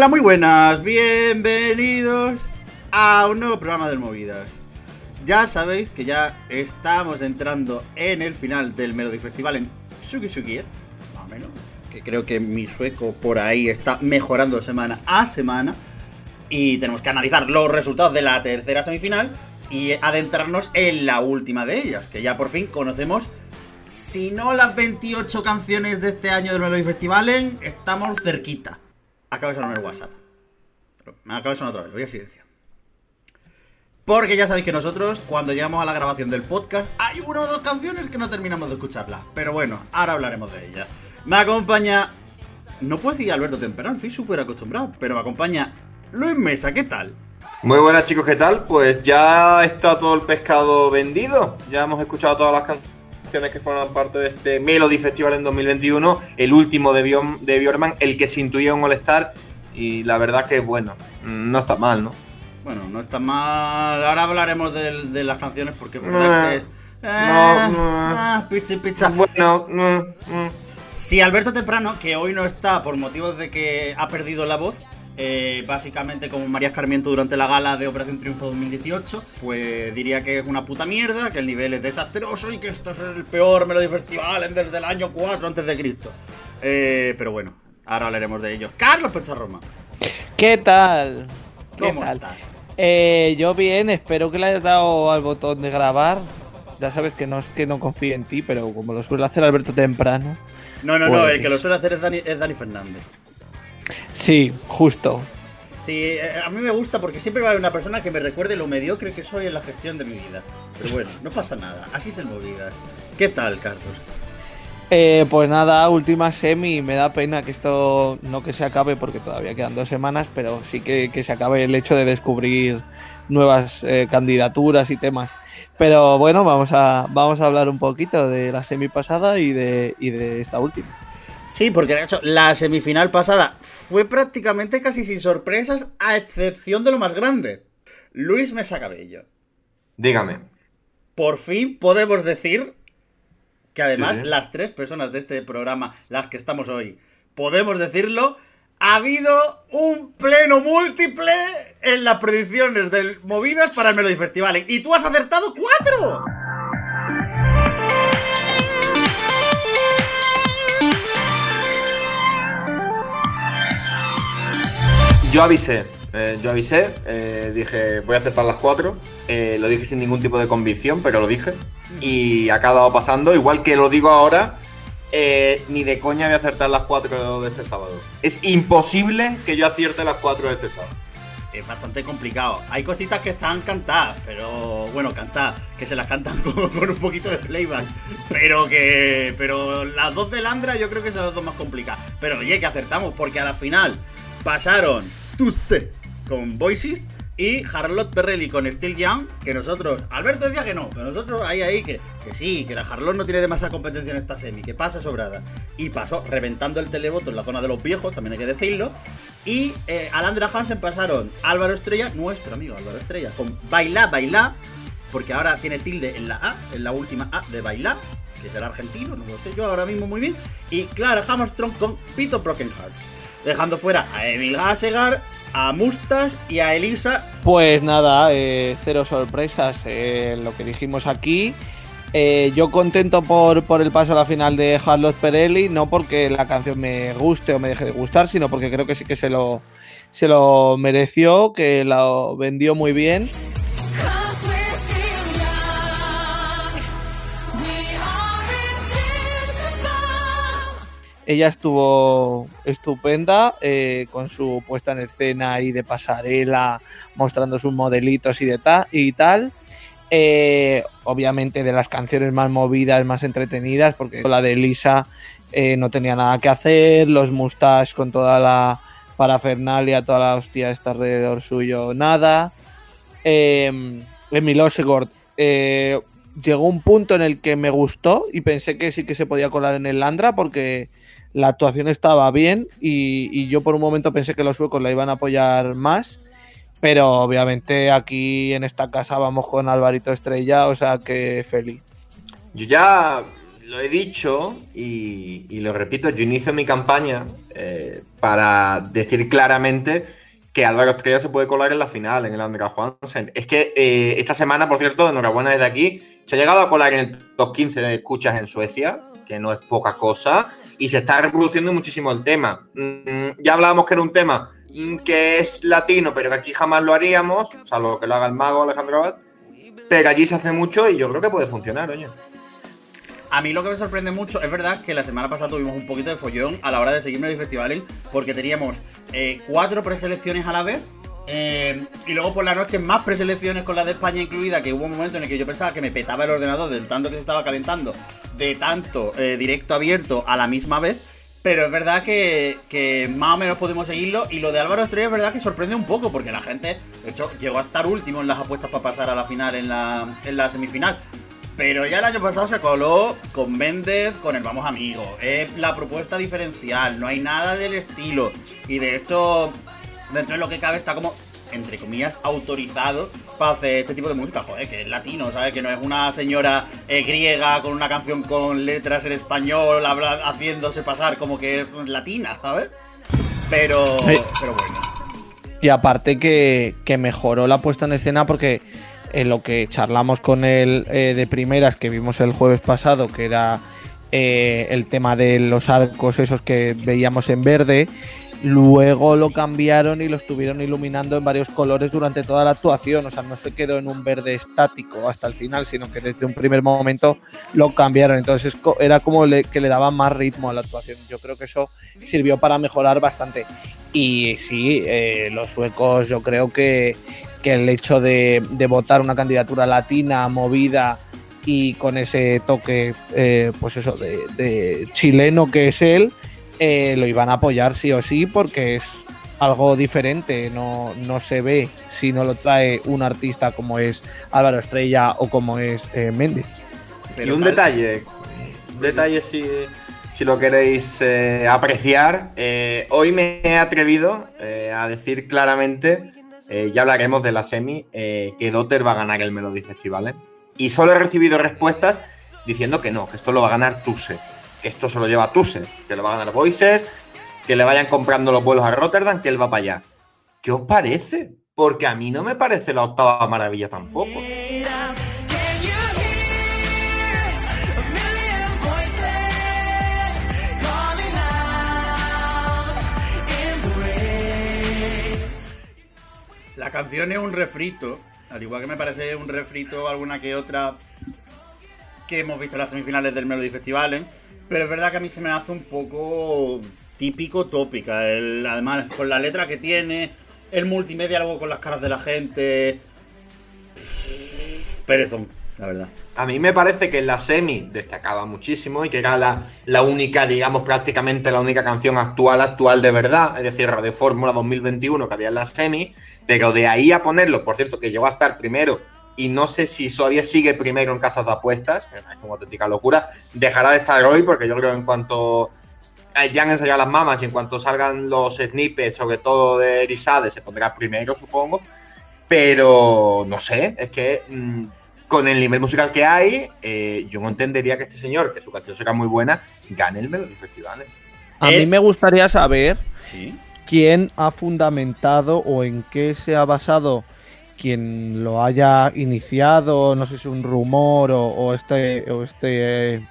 Hola, muy buenas, bienvenidos a un nuevo programa de Movidas. Ya sabéis que ya estamos entrando en el final del Melody Festival en Suki más o menos, que creo que mi sueco por ahí está mejorando semana a semana. Y tenemos que analizar los resultados de la tercera semifinal y adentrarnos en la última de ellas, que ya por fin conocemos, si no las 28 canciones de este año del Melody Festival, estamos cerquita. Acaba de sonar el WhatsApp. Me acaba de sonar otra vez, lo voy a silenciar. Porque ya sabéis que nosotros, cuando llegamos a la grabación del podcast, hay una o dos canciones que no terminamos de escucharlas. Pero bueno, ahora hablaremos de ellas. Me acompaña. No puedo decir Alberto Temperán, estoy súper acostumbrado. Pero me acompaña Luis Mesa, ¿qué tal? Muy buenas chicos, ¿qué tal? Pues ya está todo el pescado vendido. Ya hemos escuchado todas las canciones que forman parte de este Melody Festival en 2021. El último de, de Bjorman, el que se intuía un All-Star. Y la verdad que, bueno, no está mal, ¿no? Bueno, no está mal. Ahora hablaremos de, las canciones porque es verdad que. Eh, ah, Bueno, si Alberto Temprano, que hoy no está por motivos de que ha perdido la voz, eh, básicamente como María Escarmiento durante la gala de Operación Triunfo 2018, pues diría que es una puta mierda, que el nivel es desastroso y que esto es el peor Melody Festival desde el año 4 antes de Cristo. Eh, pero bueno, ahora hablaremos de ellos. Carlos Pecharroma. ¿Qué tal? ¿Cómo estás? Eh, yo bien, espero que le hayas dado al botón de grabar. Ya sabes que no es que no confíe en ti, pero como lo suele hacer Alberto temprano. No, no, no, el que lo suele hacer es Dani, es Dani Fernández. Sí, justo. Sí, eh, a mí me gusta porque siempre va a haber una persona que me recuerde lo mediocre que soy en la gestión de mi vida. Pero bueno, no pasa nada, así se movidas. ¿Qué tal, Carlos? Eh, pues nada, última semi. Me da pena que esto no que se acabe porque todavía quedan dos semanas, pero sí que, se acabe el hecho de descubrir nuevas eh, candidaturas y temas. Pero bueno, vamos a, vamos a hablar un poquito de la semi pasada y de, y de esta última. Sí, porque de hecho la semifinal pasada fue prácticamente casi sin sorpresas, a excepción de lo más grande. Luis Mesa Cabello. Dígame. Por fin podemos decir que además las tres personas de este programa, las que estamos hoy, podemos decirlo, ha habido un pleno múltiple en las predicciones del Movidas para el Melody Festival. Y tú has acertado cuatro. Yo avisé, eh, yo avisé, eh, dije voy a aceptar las cuatro. Eh, lo dije sin ningún tipo de convicción, pero lo dije. Y ha acabado pasando, igual que lo digo ahora, ni de coña voy a acertar las cuatro de este sábado. Es imposible que yo acierte las cuatro de este sábado. Es bastante complicado. Hay cositas que están cantadas, pero bueno, cantadas, que se las cantan con, un poquito de playback. Pero que. Pero las dos de Landra yo creo que son las dos más complicadas. Pero oye, que acertamos, porque a la final pasaron Con Voices y Harlot Perrelli con Steel Young, que nosotros, Alberto decía que no, pero nosotros ahí ahí que, que sí, que la Harlot no tiene demasiada competencia en esta semi, que pasa sobrada. Y pasó reventando el televoto en la zona de los viejos, también hay que decirlo. Y eh, Alandra Hansen pasaron Álvaro Estrella, nuestro amigo Álvaro Estrella, con Baila, Baila, porque ahora tiene tilde en la A, en la última A de Baila, que será argentino, no lo sé yo ahora mismo muy bien. Y Clara Hammerstrong con Pito Broken Hearts dejando fuera a Emil Hasegar, a Mustas y a Elisa. Pues nada, eh, cero sorpresas lo que dijimos aquí. Eh, yo contento por, por, el paso a la final de Harlow Perelli, no porque la canción me guste o me deje de gustar, sino porque creo que sí que se lo, se lo mereció, que lo vendió muy bien. Ella estuvo estupenda eh, con su puesta en escena y de pasarela, mostrando sus modelitos y, de y tal. Eh, obviamente de las canciones más movidas, más entretenidas, porque la de Elisa eh, no tenía nada que hacer, los mustaches con toda la parafernalia, toda la hostia está alrededor suyo, nada. Eh, Emil Osegord llegó un punto en el que me gustó y pensé que sí que se podía colar en el Landra porque la actuación estaba bien y, yo por un momento pensé que los suecos la iban a apoyar más, pero obviamente aquí en esta casa vamos con Alvarito Estrella, o sea que feliz. Yo ya lo he dicho y, lo repito, yo inicio mi campaña eh, para decir claramente que Álvaro Estrella se puede colar en la final, en el Andrea Juansen. Es que eh, esta semana, por cierto, enhorabuena desde aquí, se ha llegado a colar en el top 15 de escuchas en Suecia, que no es poca cosa, y se está reproduciendo muchísimo el tema. Mm, ya hablábamos que era un tema mm, que es latino, pero que aquí jamás lo haríamos, salvo que lo haga el mago Alejandro Abad, pero allí se hace mucho y yo creo que puede funcionar, oye. A mí lo que me sorprende mucho, es verdad que la semana pasada tuvimos un poquito de follón a la hora de seguirme en el festival, porque teníamos eh, cuatro preselecciones a la vez. Eh, y luego por la noche más preselecciones con la de España incluida, que hubo un momento en el que yo pensaba que me petaba el ordenador del tanto que se estaba calentando, de tanto eh, directo abierto a la misma vez. Pero es verdad que, que, más o menos podemos seguirlo. Y lo de Álvaro Estrella es verdad que sorprende un poco, porque la gente, de hecho, llegó a estar último en las apuestas para pasar a la final en la, en la semifinal. Pero ya el año pasado se coló con Méndez, con el Vamos Amigo. Es la propuesta diferencial, no hay nada del estilo. Y de hecho, dentro de lo que cabe está como, entre comillas, autorizado para hacer este tipo de música. Joder, que es latino, ¿sabes? Que no es una señora eh, griega con una canción con letras en español haciéndose pasar como que es latina, ¿sabes? Pero, pero bueno. Y aparte que, que mejoró la puesta en escena porque en lo que charlamos con él eh, de primeras que vimos el jueves pasado, que era eh, el tema de los arcos esos que veíamos en verde. Luego lo cambiaron y lo estuvieron iluminando en varios colores durante toda la actuación. O sea, no se quedó en un verde estático hasta el final, sino que desde un primer momento lo cambiaron. Entonces era como que le daba más ritmo a la actuación. Yo creo que eso sirvió para mejorar bastante. Y sí, eh, los suecos yo creo que, que el hecho de, votar una candidatura latina, movida y con ese toque, eh, pues eso, de, chileno que es él, eh, lo iban a apoyar sí o sí porque es algo diferente, no, no se ve si no lo trae un artista como es Álvaro Estrella o como es eh, Méndez. y un detalle, un detalle si, si lo queréis apreciar, hoy me he atrevido a decir claramente eh, ya hablaremos de la semi, eh, que Dotter va a ganar el Melody Festival. ¿eh? Y solo he recibido respuestas diciendo que no, que esto lo va a ganar Tuse, esto se lo lleva Tuse, que lo va a ganar Voices, que le vayan comprando los vuelos a Rotterdam, que él va para allá. ¿Qué os parece? Porque a mí no me parece la octava maravilla tampoco. La canción es un refrito, al igual que me parece un refrito alguna que otra que hemos visto en las semifinales del Melody Festival, ¿eh? Pero es verdad que a mí se me hace un poco típico tópica, además con la letra que tiene, el multimedia luego con las caras de la gente... Perezón la verdad. A mí me parece que en la semi destacaba muchísimo y que era la, la, única, digamos, prácticamente la única canción actual, actual de verdad, es decir, de Fórmula 2021 que había en la semi, pero de ahí a ponerlo, por cierto, que llegó a estar primero y no sé si todavía sigue primero en casas de apuestas, me parece una auténtica locura, dejará de estar hoy porque yo creo que en cuanto ya han ensayado las mamas y en cuanto salgan los snippets, sobre todo de Erisade, se pondrá primero, supongo. Pero no sé, es que mm, con el nivel musical que hay, eh, yo no entendería que este señor, que su canción será muy buena, gane el Melody Festival. A mí me gustaría saber quién ha fundamentado o en qué se ha basado quien lo haya iniciado, no sé si es un rumor o, este, o este,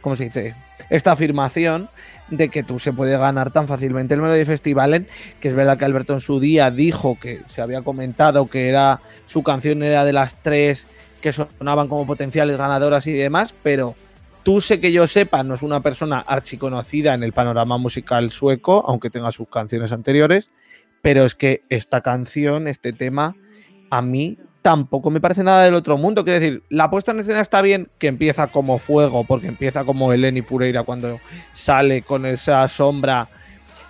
¿cómo se dice? Esta afirmación de que tú se puede ganar tan fácilmente el Melody Festival, que es verdad que Alberto en su día dijo que se había comentado que era su canción era de las tres que sonaban como potenciales ganadoras y demás, pero tú sé que yo sepa, no es una persona archiconocida en el panorama musical sueco, aunque tenga sus canciones anteriores, pero es que esta canción, este tema, a mí tampoco me parece nada del otro mundo. Quiero decir, la puesta en escena está bien, que empieza como fuego, porque empieza como Eleni Fureira cuando sale con esa sombra.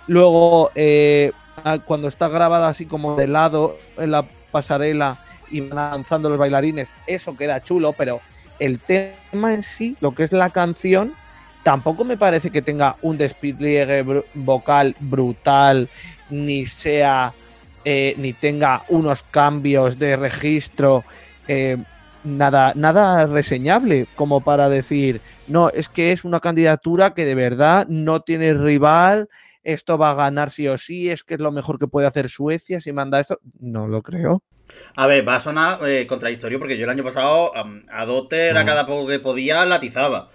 Luego, eh, cuando está grabada así como de lado en la pasarela, y van avanzando los bailarines, eso queda chulo, pero el tema en sí, lo que es la canción, tampoco me parece que tenga un despliegue vocal brutal, ni sea, eh, ni tenga unos cambios de registro. Eh, nada, nada reseñable como para decir, no, es que es una candidatura que de verdad no tiene rival, esto va a ganar sí o sí, es que es lo mejor que puede hacer Suecia si manda esto. No lo creo. A ver, va a sonar eh, contradictorio porque yo el año pasado a Dotter a mm. cada poco que podía latizaba.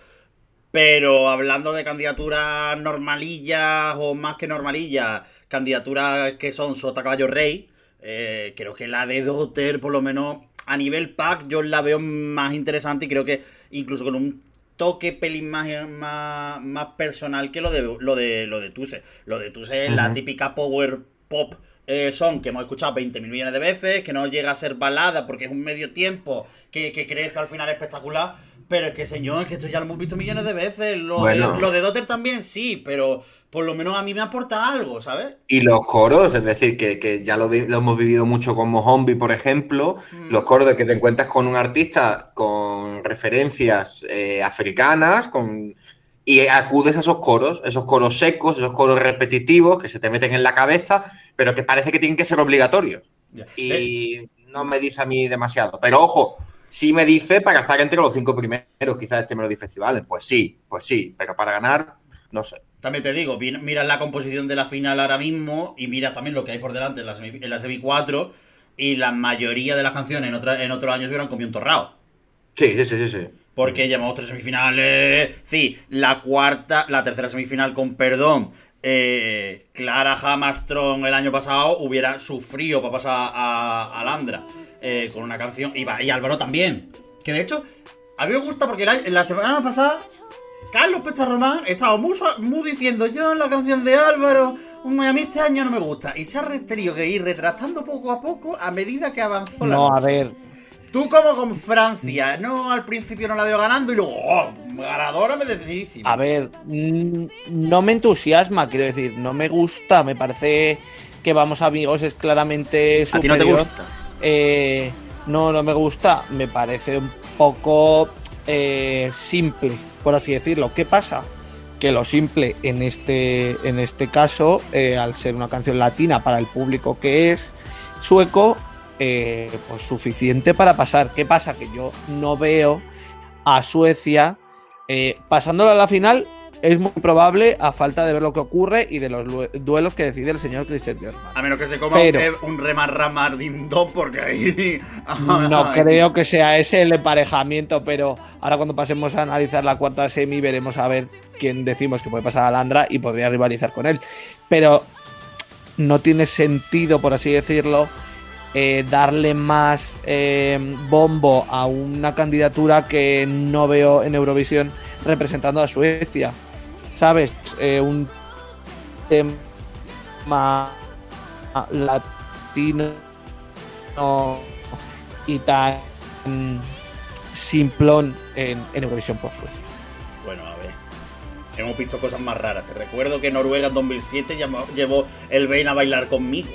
Pero hablando de candidaturas normalillas o más que normalillas, candidaturas que son Sota Caballo Rey, eh, creo que la de Dotter, por lo menos a nivel pack, yo la veo más interesante y creo que incluso con un toque pelín más, más, personal que lo de lo de lo de Tuse. Lo de Tuse es la típica power pop eh, son que hemos escuchado 20 mil millones de veces, que no llega a ser balada porque es un medio tiempo que, que crece al final espectacular. Pero es que, señor, es que esto ya lo hemos visto millones de veces. Lo, de, lo de Dotter también sí, pero por lo menos a mí me aporta algo, ¿sabes? Y los coros, es decir, que, ya lo, hemos vivido mucho con Mohombi, por ejemplo, mm. los coros de que te encuentras con un artista con referencias eh, africanas, con y acudes a esos coros, esos coros secos, esos coros repetitivos que se te meten en la cabeza, pero que parece que tienen que ser obligatorios. Y eh. no me dice a mí demasiado. Pero ojo, sí me dice para estar entre los cinco primeros, quizás este Melody Festival. Pues sí, pues sí, pero para ganar, no sé. También te digo, mira la composición de la final ahora mismo y mira también lo que hay por delante en la, semi, en 4 y la mayoría de las canciones en, otra, en otros años hubieran comido un torrado. Sí, sí, sí, sí. Porque llevamos tres semifinales. Sí, la cuarta, la tercera semifinal con perdón. Eh, Clara Hammerstrom el año pasado hubiera sufrido para pasar a, a Landra. Eh, con una canción. Y, y Álvaro también. Que de hecho, a mí me gusta porque la, semana pasada, Carlos Román estaba muy, muy diciendo: Yo en la canción de Álvaro, a mí este año no me gusta. Y se ha tenido que ir retrasando poco a poco a medida que avanzó la No, a ver. Tú como con Francia, no al principio no la veo ganando y luego, oh, ganadora me decidí. A ver, mm, no me entusiasma, quiero decir, no me gusta, me parece que Vamos Amigos es claramente superior. ¿A ti no te gusta? Eh, no, no me gusta. Me parece un poco eh, simple, por así decirlo. ¿Qué pasa? Que lo simple en este, en este caso, eh, al ser una canción latina para el público que es sueco, pues suficiente para pasar. ¿Qué pasa? Que yo no veo a Suecia pasándola a la final es muy probable a falta de ver lo que ocurre y de los duelos que decide el señor Christian Björkman. A menos que se coma un remarramar dindón porque ahí... no creo que sea ese el emparejamiento, pero ahora cuando pasemos a analizar la cuarta semi veremos a ver quién decimos que puede pasar a Landra y podría rivalizar con él. Pero no tiene sentido, por así decirlo, eh, darle más eh, bombo a una candidatura que no veo en Eurovisión representando a Suecia. ¿Sabes? Eh, un tema latino y tan simplón en, Eurovisión por Suecia. Bueno, a ver. Hemos visto cosas más raras. Te recuerdo que Noruega en 2007 llevó el Ven a bailar conmigo.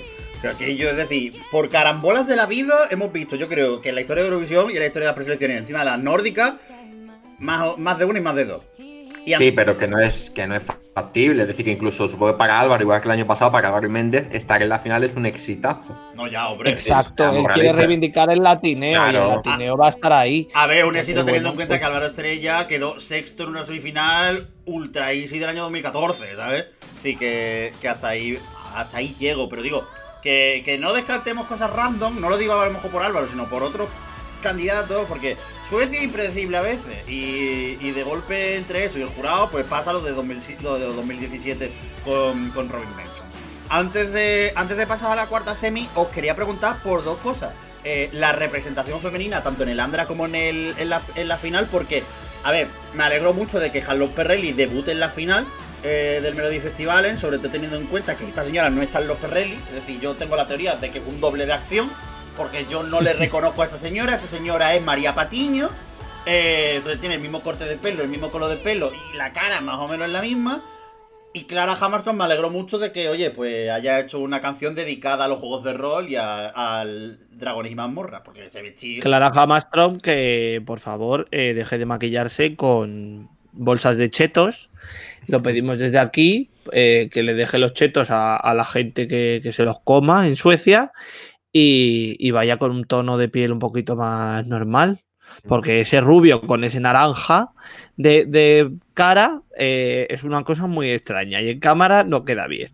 aquello es decir, por carambolas de la vida hemos visto, yo creo que en la historia de Eurovisión y en la historia de las preselecciones encima de las nórdicas, más, más de una y más de dos. Sí, pero que no es que no es factible. Es decir, que incluso supongo que para Álvaro, igual que el año pasado, para Álvaro y Méndez, estar en la final es un exitazo. No, ya, hombre. Exacto, él quiere reivindicar el latineo y el latineo va a estar ahí. A ver, un éxito teniendo en cuenta que Álvaro Estrella quedó sexto en una semifinal ultra easy del año 2014, ¿sabes? Así que, que hasta ahí hasta ahí llego, pero digo, que, que no descartemos cosas random, no lo digo a lo mejor por Álvaro, sino por otros candidatos, porque Suecia es impredecible a veces, y, de golpe entre eso y el jurado, pues pasa lo de, 2017 con, Robin Benson. Antes de, antes de pasar a la cuarta semi, os quería preguntar por dos cosas. Eh, la representación femenina, tanto en el Andra como en, el, la, final, porque, a ver, me alegro mucho de que Carlos Perrelli debute en la final, eh, del Melody Festival, sobre todo teniendo en cuenta que esta señora no está en los Perrelli, es decir, yo tengo la teoría de que es un doble de acción, porque yo no le reconozco a esa señora. Esa señora es María Patiño. Eh, entonces tiene el mismo corte de pelo, el mismo color de pelo y la cara más o menos es la misma. Y Clara Hamilton me alegró mucho de que, oye, pues haya hecho una canción dedicada a los juegos de rol y al Dragones y Mazmorra, porque se vestía... Clara Hamilton que, por favor, eh, deje de maquillarse con bolsas de chetos. Lo pedimos desde aquí, eh, que le deje los chetos a, la gente que, se los coma en Suecia y, vaya con un tono de piel un poquito más normal. Porque ese rubio con ese naranja de, de cara eh, es una cosa muy extraña y en cámara no queda bien.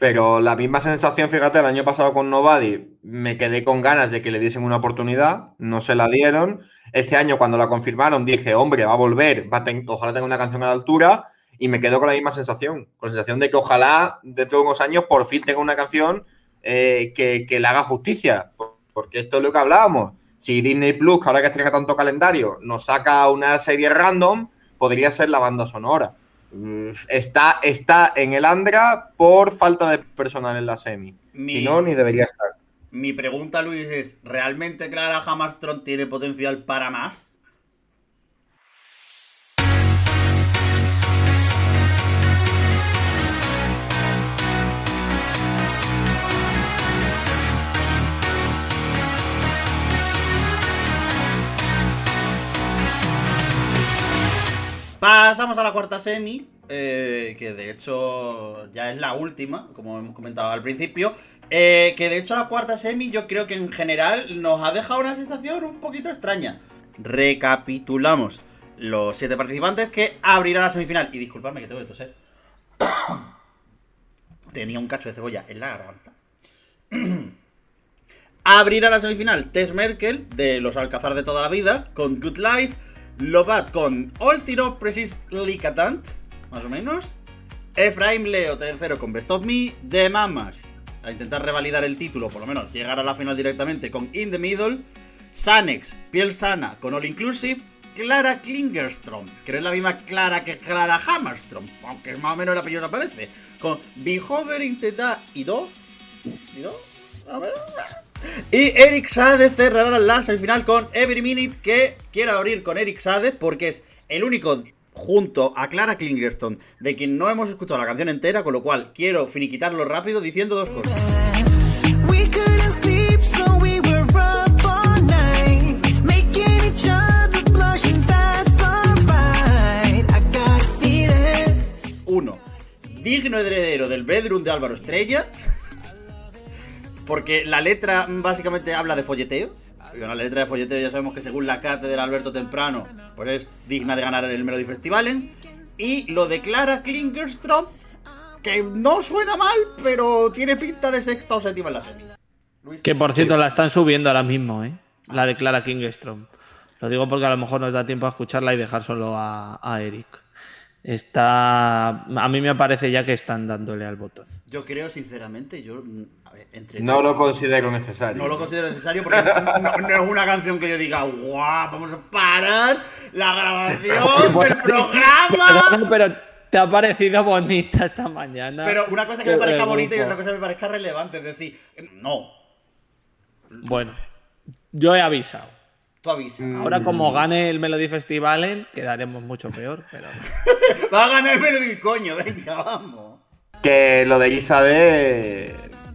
Pero la misma sensación, fíjate, el año pasado con Nobody me quedé con ganas de que le diesen una oportunidad, no se la dieron. Este año, cuando la confirmaron, dije, hombre, va a volver, va a ojalá tenga una canción a la altura. Y me quedo con la misma sensación, con la sensación de que ojalá dentro de unos años por fin tenga una canción eh, que, que le haga justicia. Porque esto es lo que hablábamos. Si Disney Plus, que ahora que estrena tanto calendario, nos saca una serie random, podría ser la banda sonora. Mm, está, está en el Andra por falta de personal en la semi. Si no, ni debería estar. Mi pregunta, Luis, es: ¿realmente Clara Hammerstrom tiene potencial para más? Pasamos a la cuarta semi, eh, que de hecho ya es la última, como hemos comentado al principio. Eh, que de hecho la cuarta semi yo creo que en general nos ha dejado una sensación un poquito extraña. Recapitulamos los siete participantes que abrirá la semifinal. Y disculpadme que tengo que toser. Tenía un cacho de cebolla en la garganta. abrirá la semifinal Tess Merkel de los Alcázar de toda la vida con Good Life. Lobat con All Tiro Precisely Catant, más o menos. Efraim Leo tercero con Best of Me. De Mamas, a intentar revalidar el título, por lo menos llegar a la final directamente con In the Middle. Sanex, Piel Sana con All Inclusive. Clara Klingerstrom, que no es la misma Clara que Clara Hammerstrom, aunque más o menos el apellido aparece. Con Behover Intenta y Do. ¿Y Do? A ver. Y Eric Sade cerrará la semifinal con Every Minute, que quiero abrir con Eric Sade porque es el único junto a Clara Klingerstone de quien no hemos escuchado la canción entera, con lo cual quiero finiquitarlo rápido diciendo dos cosas. Uno, digno heredero del bedroom de Álvaro Estrella. Porque la letra básicamente habla de folleteo. Y la letra de folleteo ya sabemos que según la cátedra de Alberto Temprano, pues es digna de ganar el Melody Festivalen. Y lo declara Klingerstrom, que no suena mal, pero tiene pinta de sexta o séptima en la serie. que por cierto la están subiendo ahora mismo, ¿eh? La declara Klingerstrom. Lo digo porque a lo mejor nos da tiempo a escucharla y dejar solo a, a Eric. Está. A mí me parece ya que están dándole al botón. Yo creo, sinceramente, yo no lo considero necesario. No lo considero necesario porque no, es una canción que yo diga, guau, vamos a parar la grabación del programa. Pero, te ha parecido bonita esta mañana. Pero una cosa que me parezca bonita y otra cosa que me parezca relevante, es decir, no. Bueno, yo he avisado. Tú avisas. Ahora como gane el Melody Festival, quedaremos mucho peor, pero... Va a ganar el Melody, coño, venga, vamos. Que lo de Isabel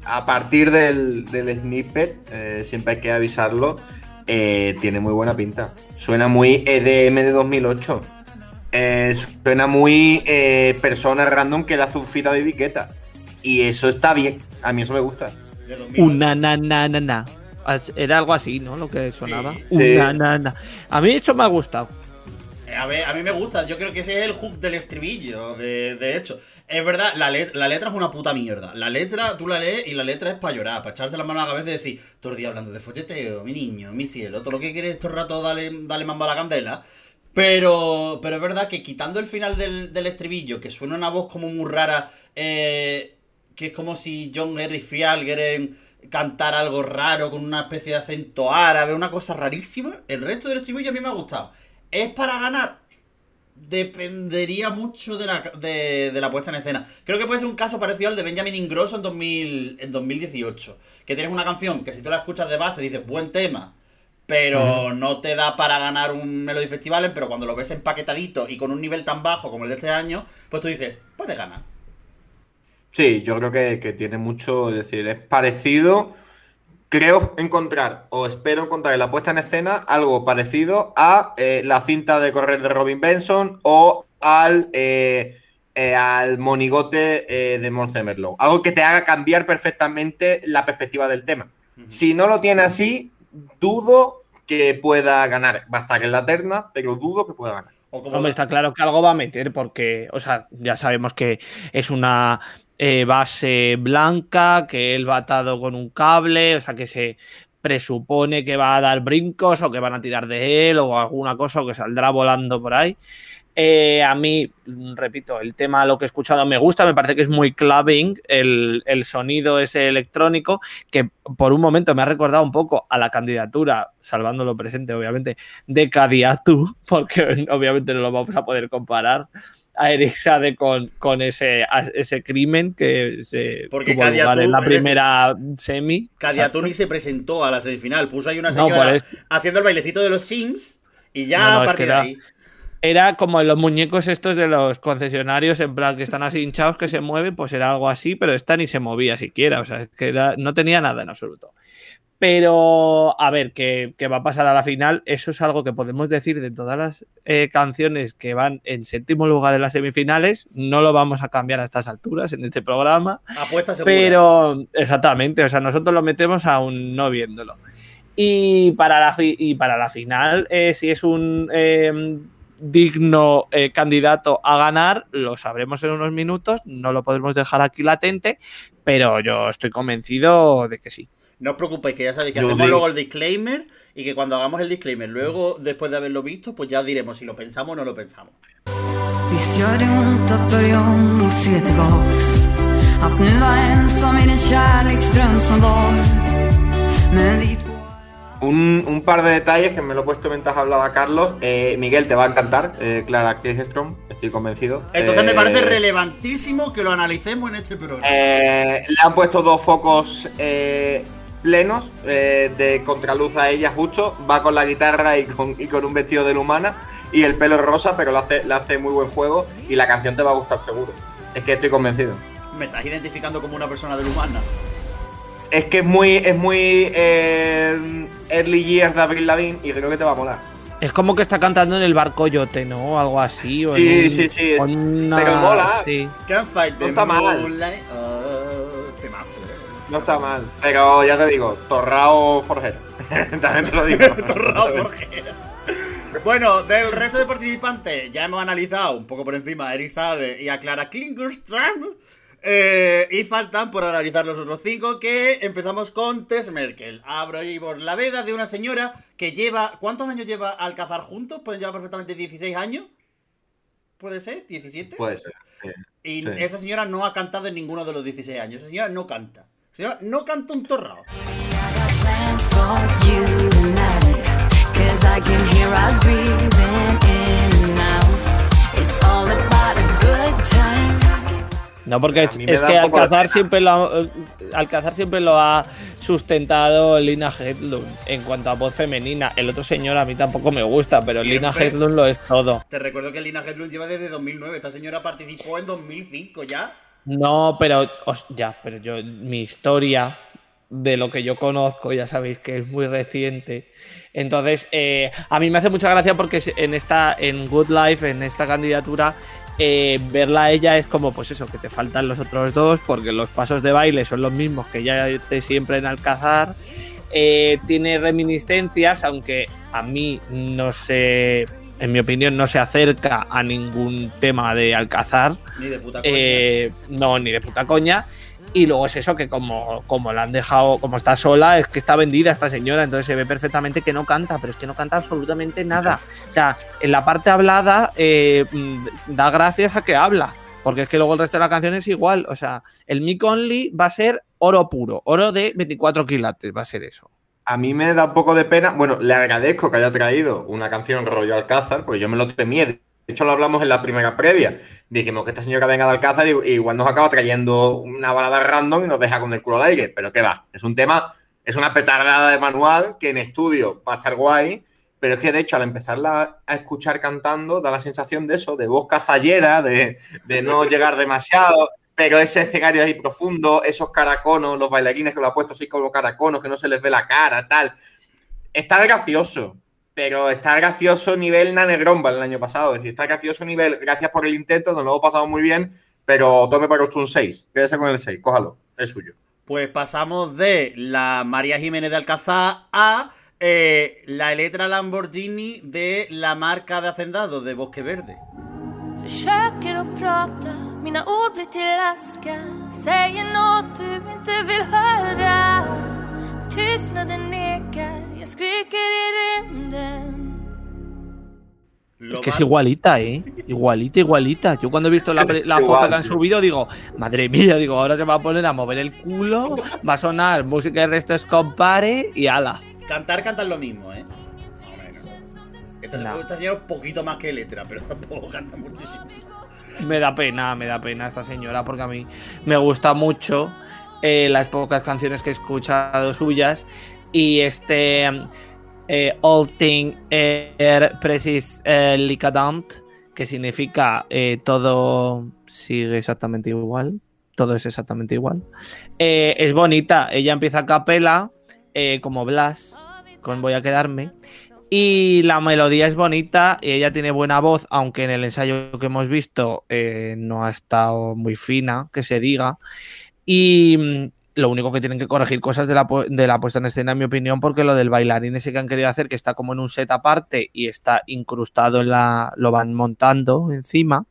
a partir del, snippet, eh, siempre hay que avisarlo, eh, tiene muy buena pinta. Suena muy EDM de 2008. Eh, suena muy persona random que le hace un fita de etiqueta. Y eso está bien. A mí eso me gusta. Una na na na na. Era algo así, ¿no? Lo que sonaba. Una na na. A mí eso me ha gustado. A, ver, a mí me gusta, yo creo que ese es el hook del estribillo, de, hecho. Es verdad, la, letra es una puta mierda. La letra, tú la lees y la letra es para llorar, para echarse la mano a la cabeza y decir, todo el día hablando de folleteo, mi niño, mi cielo, todo lo que quieres estos rato, dale, dale mambo a la candela. Pero, pero es verdad que quitando el final del, estribillo, que suena una voz como muy rara, eh, que es como si John Gary Frial quieren cantar algo raro con una especie de acento árabe, una cosa rarísima. El resto del estribillo a mí me ha gustado. ¿Es para ganar? Dependería mucho de la, de, la puesta en escena. Creo que puede ser un caso parecido al de Benjamin Ingrosso en, 2000, en 2018. Que tienes una canción que si tú la escuchas de base dices buen tema, pero no te da para ganar un Melody Festival, pero cuando lo ves empaquetadito y con un nivel tan bajo como el de este año, pues tú dices, puedes ganar. Sí, yo creo que, que tiene mucho, es decir, es parecido creo encontrar, o espero encontrar en la puesta en escena, algo parecido a eh, la cinta de correr de Robin Benson o al, eh, eh, al monigote de Monster Merlow. Algo que te haga cambiar perfectamente la perspectiva del tema. Si no lo tiene así, dudo que pueda ganar. Va a estar en la terna, pero dudo que pueda ganar. Hombre, está claro que algo va a meter porque, o sea, ya sabemos que es una eh, base blanca, que él va atado con un cable, o sea, que se presupone que va a dar brincos o que van a tirar de él o alguna cosa o que saldrá volando por ahí. Eh, a mí, repito, el tema, lo que he escuchado me gusta, me parece que es muy clubbing el, el, sonido ese electrónico, que por un momento me ha recordado un poco a la candidatura, salvando lo presente, obviamente, de Cadiatu, porque obviamente no lo vamos a poder comparar a Eric Sade con, con ese, ese crimen que se Porque tuvo lugar en la primera semi. Cadiatu ni se presentó a la semifinal, puso ahí una señora no, haciendo el bailecito de los Sims y ya no, no, a partir de ahí era como los muñecos estos de los concesionarios, en plan que están así hinchados que se mueven, pues era algo así, pero esta ni se movía siquiera, o sea, es que era, no tenía nada en absoluto. Pero, a ver, que, que, va a pasar a la final, eso es algo que podemos decir de todas las eh, canciones que van en séptimo lugar en las semifinales, no lo vamos a cambiar a estas alturas en este programa. Apuesta segura. Pero, exactamente, o sea, nosotros lo metemos aún no viéndolo. Y para la, y para la final, eh, si es un... Eh, digno eh, candidato a ganar, lo sabremos en unos minutos, no lo podemos dejar aquí latente, pero yo estoy convencido de que sí. No os preocupéis, que ya sabéis que yo hacemos digo. luego el disclaimer y que cuando hagamos el disclaimer, luego, después de haberlo visto, pues ya diremos si lo pensamos o no lo pensamos. Un, un, par de detalles que me lo he puesto mientras hablaba Carlos. Eh, Miguel, te va a encantar. Eh, Clara Kirchstrom, estoy convencido. Entonces eh, me parece relevantísimo que lo analicemos en este programa. Eh, le han puesto dos focos eh, plenos de contraluz a ella justo. Va con la guitarra y con, y con un vestido de la humana. Y el pelo rosa, pero le hace, le hace muy buen juego. Y la canción te va a gustar seguro. Es que estoy convencido. Me estás identificando como una persona de la humana. Es que es muy, es muy eh, early years de Avril Lavigne y creo que te va a molar. Es como que está cantando en el bar Coyote, ¿no? Algo así. O sí, un, sí, sí. Una... Pero mola. Sí. Can't fight no está mal. Oh, temazo, eh. No está mal. Pero ya te digo, Torrao Forjera. También te lo digo. Torrao Forjera. Bueno, del resto de participantes, ya hemos analizado un poco por encima a Eric Sade y a Clara Klingerström. Eh, y faltan por analizar los otros cinco, que empezamos con Tess Merkel. Abrimos la veda de una señora que lleva... ¿Cuántos años lleva al cazar juntos? Pueden llevar perfectamente 16 años. ¿Puede ser? ¿17? Puede ser. Sí. Y Sí. esa señora no ha cantado en ninguno de los 16 años. Esa señora no canta. No canta un time. No, porque es, que poco de siempre, lo ha, Alcazar siempre lo ha sustentado Lina Hedlund en cuanto a voz femenina. El otro señor a mí tampoco me gusta, pero Lina. Hedlund lo es todo. Te recuerdo que Lina Hedlund lleva desde 2009. Esta señora participó en 2005 ya. No, pero ya, pero yo mi historia de lo que yo conozco, ya sabéis que es muy reciente. Entonces, eh, a mí me hace mucha gracia porque en esta, en Good Life, en esta candidatura, eh, verla a ella es como, pues eso, que te faltan los otros dos, porque los pasos de baile son los mismos que ya de siempre en Alcazar. Eh, tiene reminiscencias, aunque a mí no se, en mi opinión, no se acerca a ningún tema de Alcazar. Ni de puta coña. Eh, no, ni de puta coña. Y luego es eso que como, como la han dejado, como está sola, es que está vendida esta señora, entonces se ve perfectamente que no canta, pero es que no canta absolutamente nada. O sea, en la parte hablada eh, mm, da gracias a que habla, porque es que luego el resto de la canción es igual. O sea, el Mic Only va a ser oro puro, oro de 24 quilates, va a ser eso. A mí me da un poco de pena. Bueno, le agradezco que haya traído una canción rollo Alcázar, porque yo me lo temía. De hecho, lo hablamos en la primera previa. Dijimos que esta señora venga de Alcázar y y igual nos acaba trayendo una balada random y nos deja con el culo al aire. Pero qué va, es un tema, es una petardada de manual que en estudio va a estar guay. Pero es que de hecho, al empezarla a escuchar cantando, da la sensación de eso, de voz cazallera, de, de no llegar demasiado. Pero ese escenario ahí profundo, esos caraconos, los bailarines que lo ha puesto así como caraconos, que no se les ve la cara, tal. Está gracioso, pero está gracioso nivel Nanegromba el año pasado. Es decir, está gracioso nivel, gracias por el intento, nos lo hemos pasado muy bien, pero tome para usted un 6. Quédese con el 6, cójalo, es suyo. Pues pasamos de la María Jiménez de Alcázar a eh, la Electra Lamborghini de la marca de Hacendado, de Bosque Verde. Prata, mina ord blir till aska Säger något du inte vill höra Tystnaden nekar, jag skriker i rymden Es que es igualita, ¿eh? Igualita, igualita. Yo cuando he visto la, la Igual, foto que han subido, digo, madre mía, digo, ahora se va a poner a mover el culo, va a sonar música de resto es compare y ala. Cantar, cantar lo mismo, ¿eh? Esta, No. esta señora un poquito más que letra, pero tampoco canta muchísimo. Me da pena, me da pena esta señora porque a mí me gusta mucho eh, las pocas canciones que he escuchado suyas y este eh, All Thing Er Precis eh, Likadant, que significa todo sigue exactamente igual, todo es exactamente igual. Es bonita, ella empieza a capela como Blas, con Voy a quedarme. Y la melodía es bonita y ella tiene buena voz, aunque en el ensayo que hemos visto eh, no ha estado muy fina, que se diga. Y mm, lo único que tienen que corregir cosas de la, de la puesta en escena, en mi opinión, porque lo del bailarín ese que han querido hacer, que está como en un set aparte y está incrustado en la. lo van montando encima.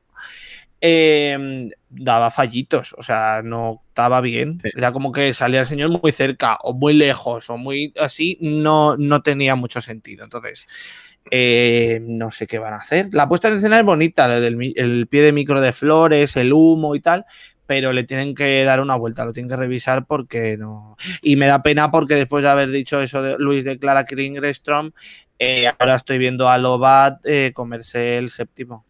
Eh, daba fallitos, o sea, no estaba bien. Sí. Era como que salía el señor muy cerca o muy lejos o muy así, no, no tenía mucho sentido. Entonces, eh, no sé qué van a hacer. La puesta en escena es bonita, la del el pie de micro de flores, el humo y tal, pero le tienen que dar una vuelta, lo tienen que revisar porque no. Y me da pena porque después de haber dicho eso de Luis de Clara Kringstrom, eh, ahora estoy viendo a Lobat eh, comerse el séptimo.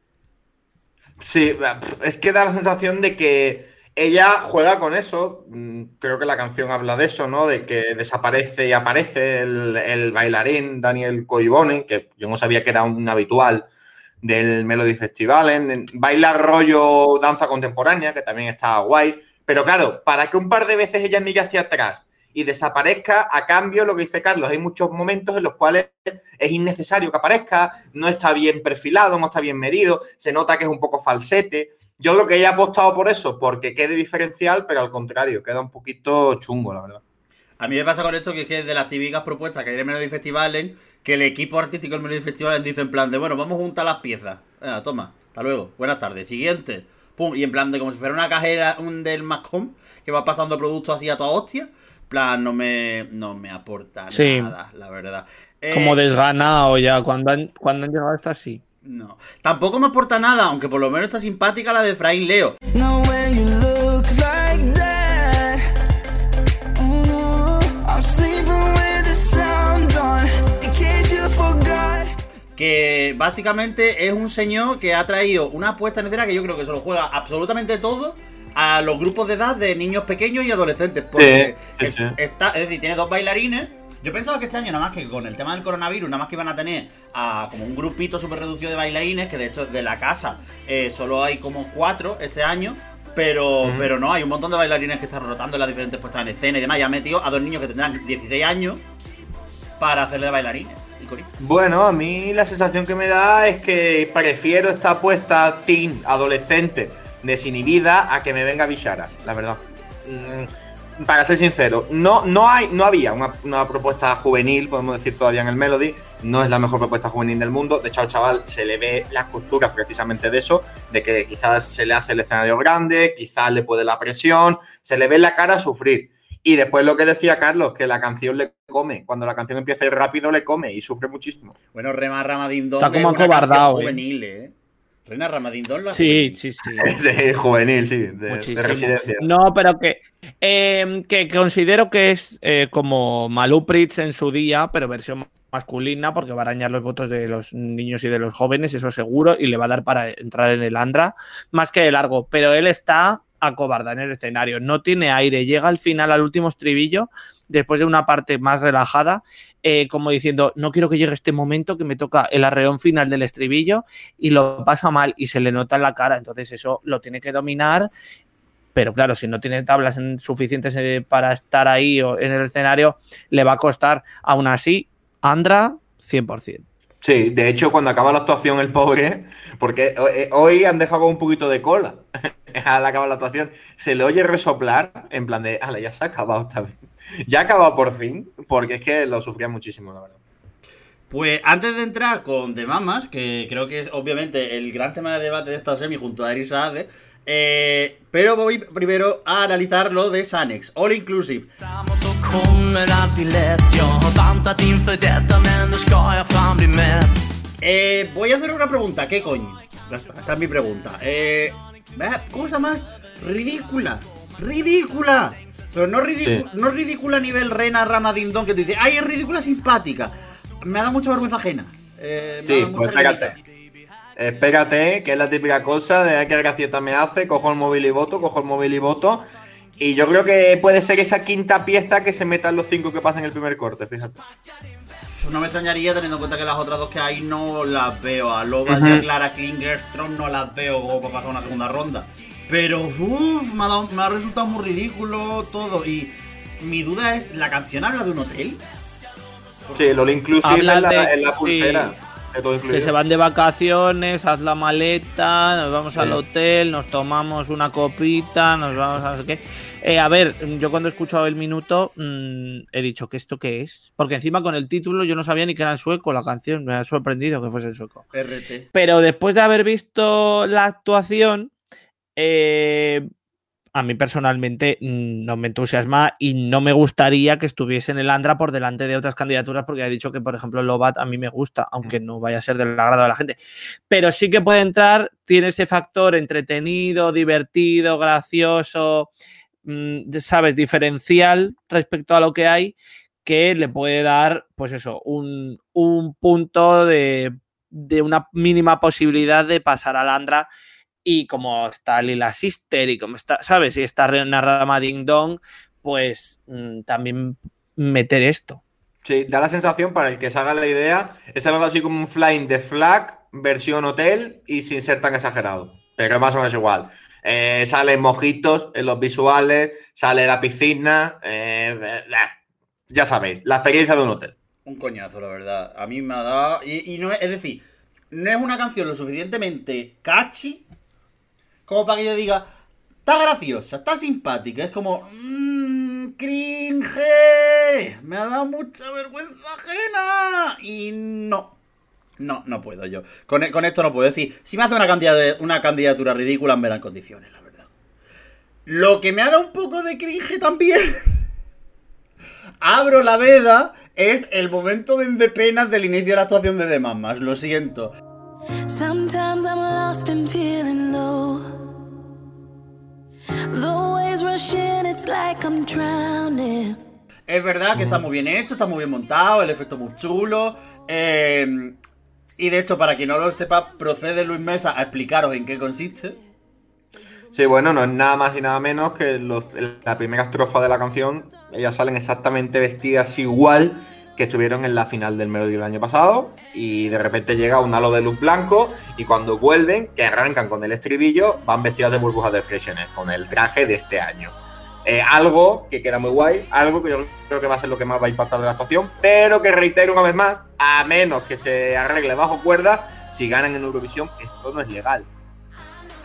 Sí, es que da la sensación de que ella juega con eso. Mm, Creo que la canción habla de eso, ¿no? De que desaparece y aparece el, bailarín Daniel Coibone, que yo no sabía que era un habitual del Melody Festival. En- baila rollo danza contemporánea, que también está guay. Pero claro, para que un par de veces ella mire hacia atrás y desaparezca, a cambio, lo que dice Carlos, hay muchos momentos en los cuales es innecesario que aparezca, no está bien perfilado, no está bien medido, se nota que es un poco falsete. Yo creo que ella ha apostado por eso, porque quede diferencial, pero al contrario, queda un poquito chungo, la verdad. A mí me pasa con esto que es que de las típicas propuestas que hay en el Melody Festival, que el equipo artístico del Melody Festival dice en plan de, bueno, vamos a juntar las piezas. Toma, hasta luego, buenas tardes. Siguiente. Pum, y en plan de como si fuera una cajera un del Mascom, que va pasando productos así a toda hostia. En plan, no me, no me aporta Sí. nada, la verdad. Eh, Como desganado ya, cuando han, cuando han llegado hasta así. No. Tampoco me aporta nada, aunque por lo menos está simpática la de Efraín Leo. No, forgot. que básicamente es un señor que ha traído una puesta en escena que yo creo que se lo juega absolutamente todo a los grupos de edad de niños pequeños y adolescentes. Porque Sí, sí, es, sí. Está, es decir, tiene dos bailarines. Yo pensaba que este año, nada más que con el tema del coronavirus, nada más que iban a tener a como un grupito súper reducido de bailarines, que de hecho de la casa eh, solo hay como cuatro este año. Pero, pero no, hay un montón de bailarines que están rotando en las diferentes puestas en escena y demás. Y ha metido a dos niños que tendrán 16 años para hacerle de bailarines. Bueno, a mí la sensación que me da es que prefiero esta apuesta teen, adolescente, desinhibida, a que me venga Bishara, la verdad. Mm, Para ser sincero, no, no, hay, no había una, una propuesta juvenil, podemos decir todavía en el Melody. No es la mejor propuesta juvenil del mundo. De hecho, al chaval se le ve las costuras precisamente de eso, de que quizás se le hace el escenario grande, quizás le puede la presión, se le ve la cara sufrir. Y después lo que decía Carlos, que la canción le come. Cuando la canción empieza a ir rápido, le come y sufre muchísimo. Bueno, Rema Ramadindón Está como acobardado, eh. juvenil, ¿eh? Reina Ramadindón lo Sí, sí, sí. Sí, juvenil, sí, de, de Muchísimo. residencia. No, pero que, eh, que considero que es eh, como Malupritz en su día, pero versión masculina, porque va a arañar los votos de los niños y de los jóvenes, eso seguro, y le va a dar para entrar en el Andra, más que de largo. Pero él está acobardado en el escenario, no tiene aire, llega al final, al último estribillo, después de una parte más relajada, eh, como diciendo, no quiero que llegue este momento que me toca el arreón final del estribillo y lo pasa mal y se le nota en la cara, entonces eso lo tiene que dominar pero claro, si no tiene tablas en- suficientes eh, para estar ahí o en el escenario, le va a costar. Aún así, Andra, 100%. Sí, de hecho, cuando acaba la actuación, el pobre, porque eh, hoy han dejado con un poquito de cola al acabar la actuación, se le oye resoplar en plan de, ala, ya se ha acabado esta vez. Ya ha acabado por fin, porque es que lo sufría muchísimo, la verdad. Pues antes de entrar con The Mamas, que creo que es obviamente el gran tema de debate de esta semi junto a Eris Saade, eh, pero voy primero a analizar lo de Sanex, All Inclusive. Eh, voy a hacer una pregunta, ¿qué coño? Ya está, esa es mi pregunta. Eh, cosa más ridícula, ridícula. Pero no, ridicu- no ridícula a nivel Rena Rama Ding Dong que tú dices, ay, es ridícula simpática. Me ha dado mucha vergüenza ajena. Eh, Sí, pues espérate. Espérate, que es la típica cosa de "Ay, qué gracieta me hace, cojo el móvil y voto, cojo el móvil y voto. Y yo creo que puede ser esa quinta pieza que se metan los cinco que pasan el primer corte, fíjate. No me extrañaría teniendo en cuenta que las otras dos que hay no las veo. A Loba y a Clara Klingerstrom no las veo como para pasar una segunda ronda. Pero uff, me, ha dado- me ha resultado muy ridículo todo. Y mi duda es, ¿la canción habla de un hotel? Sí, all inclusive Hablan la, de- pulsera. Que se van de vacaciones, haz la maleta, nos vamos al hotel, nos tomamos una copita, nos vamos a no sé qué. Eh, a ver, yo cuando he escuchado el minuto mm, he dicho que esto qué es. Porque encima con el título yo no sabía ni que era en sueco la canción, me ha sorprendido que fuese en sueco. RT. Pero después de haber visto la actuación, eh, a mí personalmente mm, no me entusiasma y no me gustaría que estuviese en el Andra por delante de otras candidaturas, porque ha dicho que, por ejemplo, Lobat a mí me gusta, aunque no vaya a ser del agrado de la gente. Pero sí que puede entrar, tiene ese factor entretenido, divertido, gracioso, mm, sabes, diferencial respecto a lo que hay, que le puede dar, pues eso, un, un punto de, de una mínima posibilidad de pasar al Andra. Y como está Lila Sister y como está, ¿sabes? Y está una rama Ding Dong, pues mm, también meter esto. Sí, da la sensación, para el que se haga la idea, es algo así como un Flying the Flag, versión hotel y sin ser tan exagerado. Pero más o menos igual. Eh, salen mojitos en los visuales, sale la piscina. eh, eh, ya sabéis, la experiencia de un hotel. Un coñazo, la verdad. A mí me ha dado. Y, no es, es decir, no es una canción lo suficientemente catchy como para que yo diga, está graciosa, está simpática. Es como, mmm, cringe. Me ha dado mucha vergüenza ajena. Y no. No, no puedo yo. Con, con esto no puedo decir. Si me hace una, una candidatura ridícula, me en condiciones, la verdad. Lo que me ha dado un poco de cringe también. Abro la veda. Es el momento de, de penas del inicio de la actuación de The Mamas. Lo siento. Sometimes I'm lost and feeling low. The waves rush in, it's like I'm drowning. Es verdad que está muy bien hecho, está muy bien montado, el efecto muy chulo. eh, y de hecho, para quien no lo sepa, procede Luis Mesa a explicaros en qué consiste. Sí, bueno, no es nada más y nada menos que la primera estrofa de la canción. Ellas salen exactamente vestidas igual que estuvieron en la final del Melody del año pasado. Y de repente llega un halo de luz blanco. Y cuando vuelven, que arrancan con el estribillo, van vestidas de burbujas de Freshener, con el traje de este año. Eh, algo que queda muy guay, algo que yo creo que va a ser lo que más va a impactar de la actuación, pero que reitero una vez más, a menos que se arregle bajo cuerda, si ganan en Eurovisión, esto no es legal.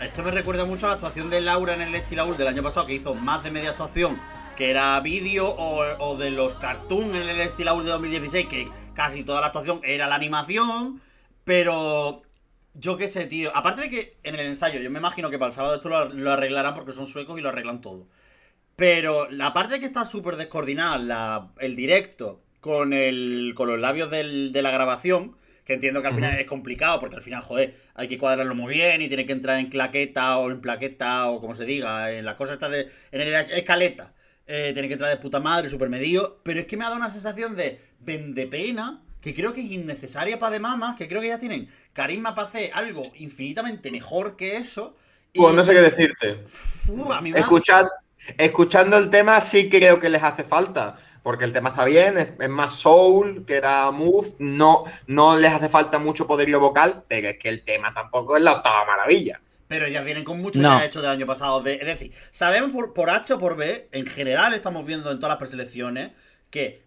Esto me recuerda mucho a la actuación de Laura en el Estilaul del año pasado, que hizo más de media actuación, que era vídeo, o, de los cartoons en el Estilaul de 2016, que casi toda la actuación era la animación, pero yo qué sé, tío. Aparte de que en el ensayo, yo me imagino que para el sábado esto lo arreglarán porque son suecos y lo arreglan todo. Pero la parte de que está súper descoordinada la- el directo con, el, con los labios del- de la grabación, que entiendo que al final es complicado, porque al final, joder, hay que cuadrarlo muy bien y tiene que entrar en claqueta o en plaqueta o como se diga, en las cosas estas de. en el escaleta. Eh, tiene que entrar de puta madre, súper medido. Pero es que me ha dado una sensación de vendepena que creo que es innecesaria para de mamas, que creo que ya tienen carisma para hacer algo infinitamente mejor que eso. Pues no sé qué decirte. Uf, a mí me ha- Escuchad, escuchando el tema, sí creo que les hace falta. Porque el tema está bien, es, es más soul que era move. No, no les hace falta mucho poderío vocal, pero es que el tema tampoco es la octava maravilla. Pero ya vienen con mucho No. ya hecho del año pasado. De- es decir, sabemos por, por H o por B, en general estamos viendo en todas las preselecciones, que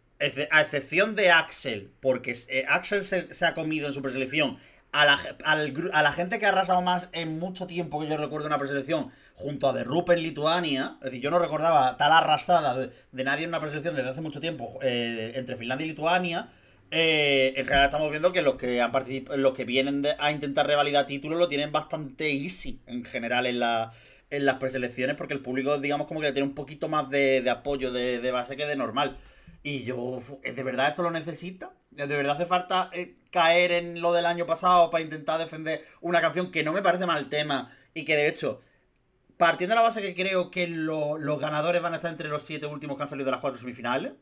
a excepción de Axel, porque eh, Axel se, se ha comido en su preselección a la, a la gente que ha arrasado más en mucho tiempo que yo recuerdo una preselección, junto a The Rup en Lituania. Es decir, yo no recordaba tal arrasada de, de nadie en una preselección desde hace mucho tiempo eh, entre Finlandia y Lituania. eh, en general estamos viendo que los que han los que vienen de- a intentar revalidar títulos lo tienen bastante easy en general en, la, en las preselecciones porque el público digamos como que tiene un poquito más de, de apoyo de, de base que de normal. Y yo, ¿de verdad esto lo necesita? ¿De verdad hace falta eh, caer en lo del año pasado para intentar defender una canción que no me parece mal tema y que de hecho, partiendo de la base que creo que lo- los ganadores van a estar entre los siete últimos que han salido de las cuatro semifinales,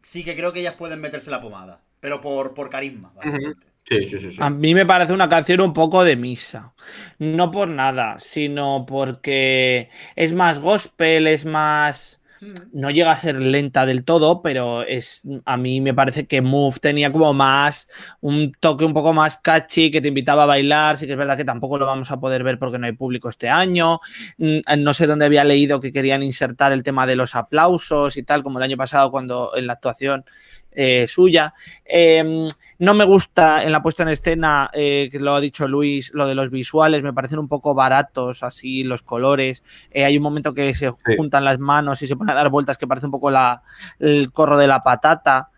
sí que creo que ellas pueden meterse la pomada, pero por, por carisma, básicamente. Sí, sí, sí. sí. A mí me parece una canción un poco de misa. No por nada, sino porque es más gospel, es más. No llega a ser lenta del todo, pero es a mí me parece que Move tenía como más un toque un poco más catchy que te invitaba a bailar. Sí que es verdad que tampoco lo vamos a poder ver porque no hay público este año. Mm, No sé dónde había leído que querían insertar el tema de los aplausos y tal, como el año pasado cuando en la actuación eh, suya. Eh, no me gusta en la puesta en escena, eh, que lo ha dicho Luis, lo de los visuales, me parecen un poco baratos, así los colores. Eh, hay un momento que se juntan las manos y se ponen a dar vueltas que parece un poco la, el corro de la patata,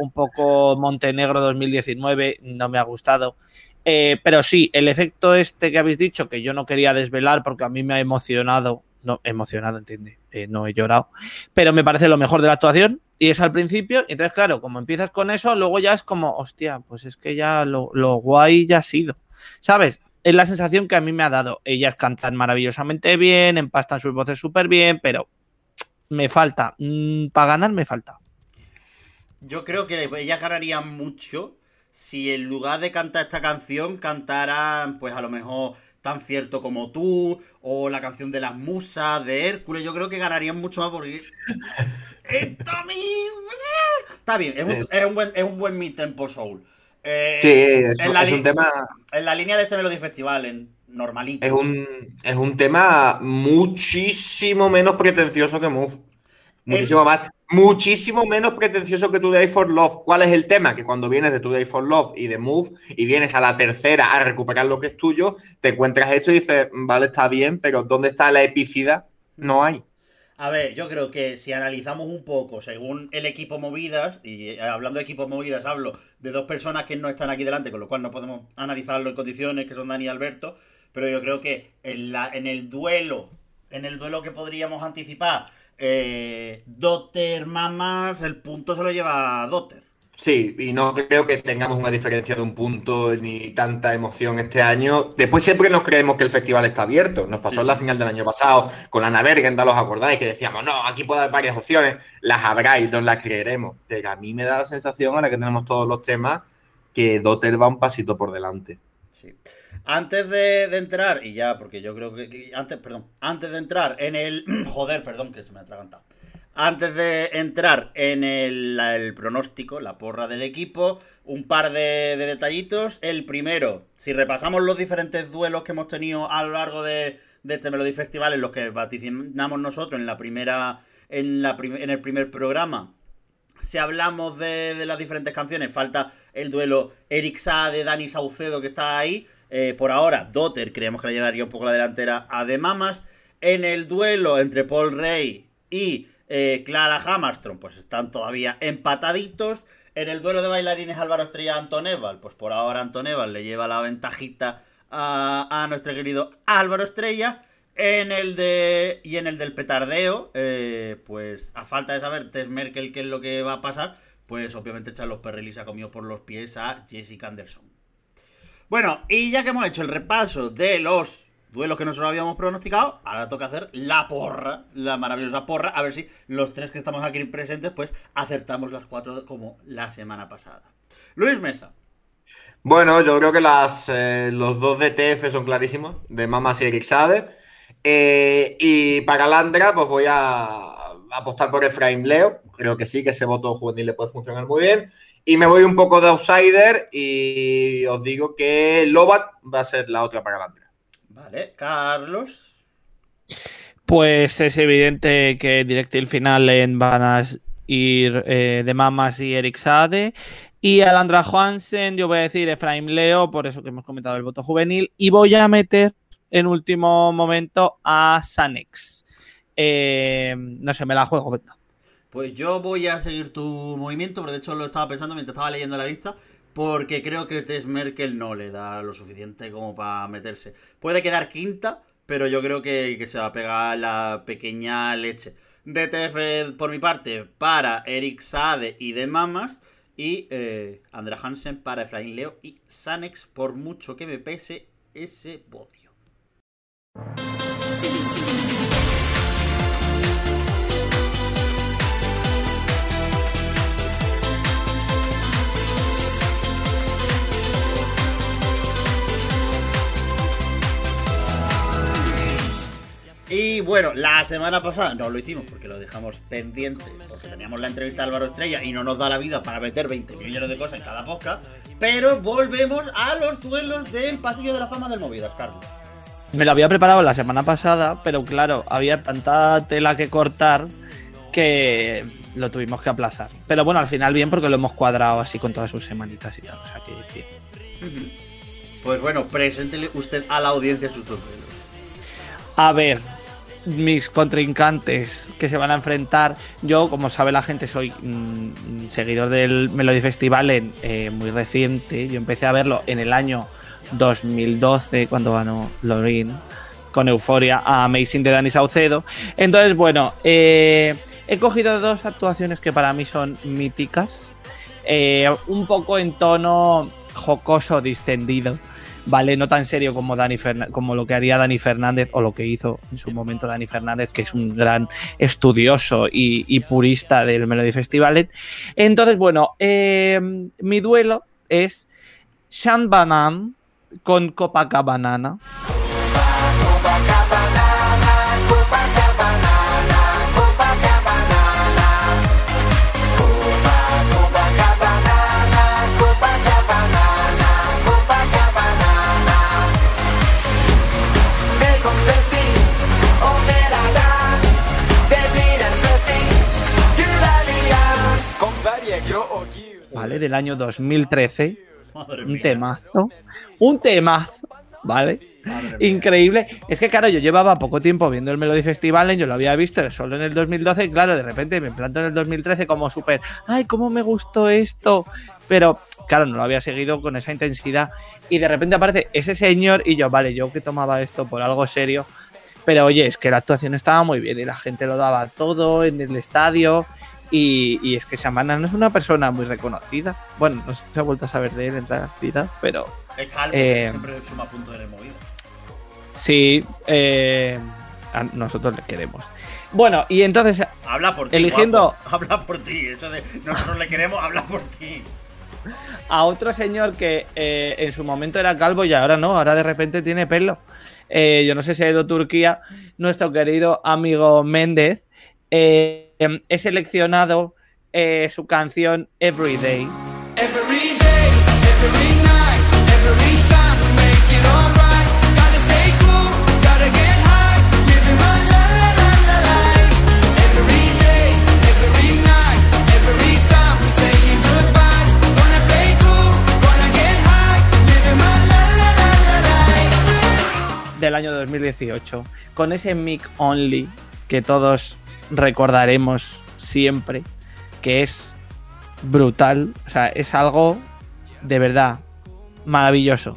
un poco Montenegro 2019, no me ha gustado. Pero sí, el efecto este que habéis dicho, que yo no quería desvelar porque a mí me ha emocionado, no, emocionado, entiende, eh, no he llorado, pero me parece lo mejor de la actuación y es al principio, y entonces claro, como empiezas con eso, luego ya es como, hostia, pues es que ya lo, lo guay ya ha sido, ¿sabes? Es la sensación que a mí me ha dado. Ellas cantan maravillosamente bien, empastan sus voces súper bien, pero me falta, mm, para ganar me falta. Yo creo que ellas ganarían mucho si en lugar de cantar esta canción cantaran, pues a lo mejor Tan cierto como tú, o la canción de las musas, de Hércules. Yo creo que ganarían mucho más porque. ¡Esto a mí! Está bien, es un, es un buen, es un buen mid-tempo soul. Eh, Sí, es, en la es un tema. En la línea de este Melody Festival, en normalito. Es un, es un tema muchísimo menos pretencioso que Move. Muchísimo más. Muchísimo menos pretencioso que Today for Love. ¿Cuál es el tema? Que cuando vienes de Today for Love y de Move y vienes a la tercera a recuperar lo que es tuyo, te encuentras esto y dices, vale, está bien, pero ¿dónde está la epicidad? No hay. A ver, yo creo que si analizamos un poco según el equipo Movidas, y eh, hablando de equipo Movidas hablo de dos personas que no están aquí delante, con lo cual no podemos analizarlo en condiciones, que son Dani y Alberto, pero yo creo que en, la, en el duelo, en el duelo que podríamos anticipar, eh, Dotter Mamas, el punto se lo lleva Dotter. Sí, y no creo que tengamos una diferencia de un punto ni tanta emoción este año. Después siempre nos creemos que el festival está abierto. Nos pasó Sí, en la sí. final del año pasado con Ana Bergenda, ¿los acordáis? Que decíamos, no, aquí puede haber varias opciones. Las habrá y nos las creeremos. Pero a mí me da la sensación, ahora que tenemos todos los temas, que Dotter va un pasito por delante. Sí. Antes de, de entrar, y ya, porque yo creo que, Antes, perdón. Antes de entrar en el. Joder, perdón, que se me ha atragantado. Antes de entrar en el, pronóstico, la porra del equipo, un par de, de detallitos. El primero, si repasamos los diferentes duelos que hemos tenido a lo largo de, de este Melody Festival, en los que vaticinamos nosotros en la primera. En, la prim- en el primer programa, si hablamos de, de las diferentes canciones, falta el duelo Eric Saade, Dani Saucedo que está ahí. Eh, por ahora, Dotter creemos que le llevaría un poco la delantera a The Mamas. En el duelo entre Paul Rey y eh, Clara Hammerstrom, pues están todavía empataditos. En el duelo de bailarines Álvaro Estrella Anton Eval, pues por ahora Anton Eval le lleva la ventajita a, a nuestro querido Álvaro Estrella. En el de. Y en el del petardeo, eh, pues a falta de saber Tess Merkel qué es lo que va a pasar, pues obviamente echan los perrelis ha comido por los pies a Jessica Anderson. Bueno, y ya que hemos hecho el repaso de los duelos que nosotros habíamos pronosticado, ahora toca hacer la porra, la maravillosa porra, a ver si los tres que estamos aquí presentes, pues acertamos las cuatro como la semana pasada. Luis Mesa. Bueno, yo creo que las, eh, los dos DTF son clarísimos, de Mamas y Eric Sade. Eh, y para Landra, pues voy a apostar por Efraín Leo. Creo que sí, que ese voto juvenil le puede funcionar muy bien. Y me voy un poco de outsider y os digo que Lovat va a ser la otra para Landra. Vale, Carlos. Pues es evidente que en Directil final en van a ir eh, de Mamas y Eric Sade. Y Alandra Johansen, yo voy a decir Efraim Leo, por eso que hemos comentado el voto juvenil. Y voy a meter en último momento a Sanex. Eh, no sé, me la juego, venga. Pues yo voy a seguir tu movimiento, pero de hecho lo estaba pensando mientras estaba leyendo la lista, porque creo que Tess Merkel no le da lo suficiente como para meterse. Puede quedar quinta, pero yo creo que, que se va a pegar la pequeña leche. DTF por mi parte para Eric Sade y de Mamas. Y eh, Andra Hansen para Efraín Leo y Sanex por mucho que me pese ese podio. Y bueno, la semana pasada no lo hicimos porque lo dejamos pendiente, porque teníamos la entrevista de Álvaro Estrella y no nos da la vida para meter 20 millones de cosas en cada podcast. Pero volvemos a los duelos del pasillo de la fama del Movidas, Carlos. Me lo había preparado la semana pasada, pero claro, había tanta tela que cortar que lo tuvimos que aplazar. Pero bueno, al final bien porque lo hemos cuadrado así con todas sus semanitas y tal. O sea que bien. Pues bueno, preséntele usted a la audiencia sus dos duelos. A ver, mis contrincantes que se van a enfrentar. Yo, como sabe la gente, soy mm, seguidor del Melody Festival eh, muy reciente. Yo empecé a verlo en el año 2012, cuando ganó Lorin con Euforia a Amazing de Dani Saucedo. Entonces, bueno, eh, he cogido dos actuaciones que para mí son míticas. Eh, un poco en tono jocoso, distendido. ¿Vale? No tan serio como, Dani Ferna- como lo que haría Dani Fernández o lo que hizo en su momento Dani Fernández, que es un gran estudioso y, purista del Melody Festival. Entonces, bueno, eh, mi duelo es Sean Banan con Copacabana. de ¿vale? Del año 2013. Madre Un mía. temazo. Un temazo, ¿vale? Increíble. Es que, claro, yo llevaba poco tiempo viendo el Melody Festival, yo lo había visto solo en el 2012, y claro, de repente me planto en el 2013 como súper, ay, cómo me gustó esto. Pero, claro, no lo había seguido con esa intensidad. Y de repente aparece ese señor y yo, vale, yo que tomaba esto por algo serio. Pero oye, es que la actuación estaba muy bien y la gente lo daba todo en el estadio. Y, y es que Samana no es una persona muy reconocida. Bueno, no se ha vuelto a saber de él en realidad, pero Es calvo, Eh, que siempre suma punto de movida. sí, eh, a nosotros le queremos. Bueno, y entonces Habla por ti. Eligiendo- guapo. Habla por ti. Eso de nosotros le queremos, habla por ti. a otro señor que eh, en su momento era calvo y ahora no, ahora de repente tiene pelo. Eh, yo no sé si ha ido a Turquía, nuestro querido amigo Méndez. Eh, he seleccionado eh, su canción Everyday. Every day, every night, every time we make it alright. Gotta stay cool, gotta get high, living my la la la la life. Every day, every night, every time we're saying goodbye. Gonna play cool, gonna get high, living my la la la la life. del año 2018, con ese mic only que todos recordaremos siempre, que es brutal, o sea, es algo de verdad maravilloso.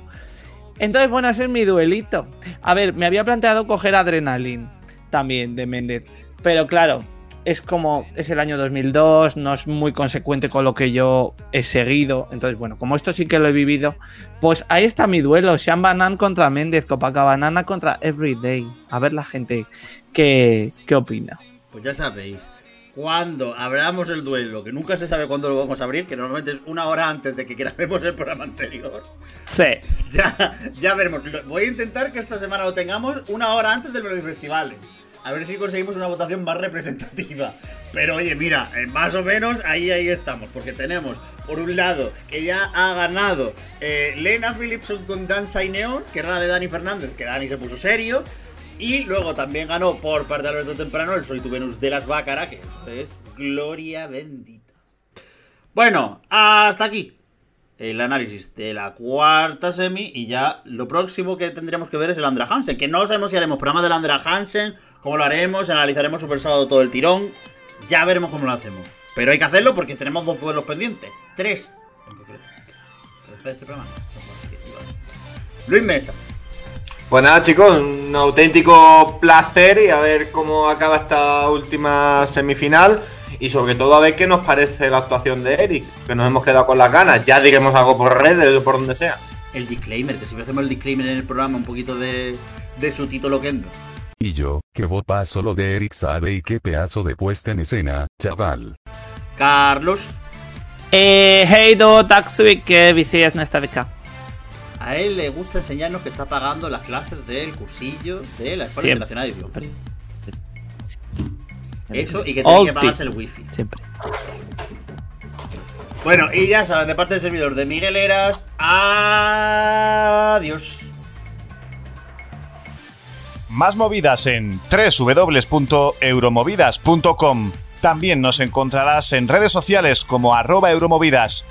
Entonces, bueno, ese es mi duelito. A ver, me había planteado coger Adrenaline también de Méndez, pero claro, es como es el año 2002, no es muy consecuente con lo que yo he seguido. Entonces, bueno, como esto sí que lo he vivido, pues ahí está mi duelo. Sean Banan contra Méndez, Copacabana contra Everyday. A ver la gente qué, qué opina. Pues ya sabéis, cuando abramos el duelo, que nunca se sabe cuándo lo vamos a abrir, que normalmente es una hora antes de que grabemos el programa anterior, Sí. ya, ya veremos. Voy a intentar que esta semana lo tengamos una hora antes del Melody Festival. A ver si conseguimos una votación más representativa. Pero oye, mira, eh, más o menos ahí, ahí estamos. Porque tenemos, por un lado, que ya ha ganado eh, Lena Philipson con Danza y Neon, que era la de Dani Fernández, que Dani se puso serio. Y luego también ganó por parte de Alberto Temprano el Soy tu Venus de las Bácara, que es gloria bendita. Bueno, hasta aquí el análisis de la cuarta semi y ya lo próximo que tendremos que ver es el Andra Hansen, que no sabemos si haremos programa del Andra Hansen, cómo lo haremos, analizaremos Super Sábado todo el tirón, Ya veremos cómo lo hacemos. Pero hay que hacerlo porque tenemos dos duelos pendientes. Tres, en concreto. Después de este programa. Luis Mesa. Pues nada, chicos, un auténtico placer y a ver cómo acaba esta última semifinal. Y sobre todo a ver qué nos parece la actuación de Eric, que nos hemos quedado con las ganas. Ya diremos algo por redes o por donde sea. El disclaimer, que siempre hacemos el disclaimer en el programa, un poquito de, de su título Kendo. Y yo, que vos paso lo de Eric Sabe y qué pedazo de puesta en escena, chaval. Carlos. Eh, Heido Taksui que VCS no está beca. A él le gusta enseñarnos que está pagando las clases del cursillo de la Escuela Siempre. Internacional de Idiomas. Siempre. Eso y que tiene All que pagarse el wifi. Siempre. Bueno, y ya saben, de parte del servidor de Miguel Eras, adiós. Más movidas en www.euromovidas.com. También nos encontrarás en redes sociales como arroba euromovidas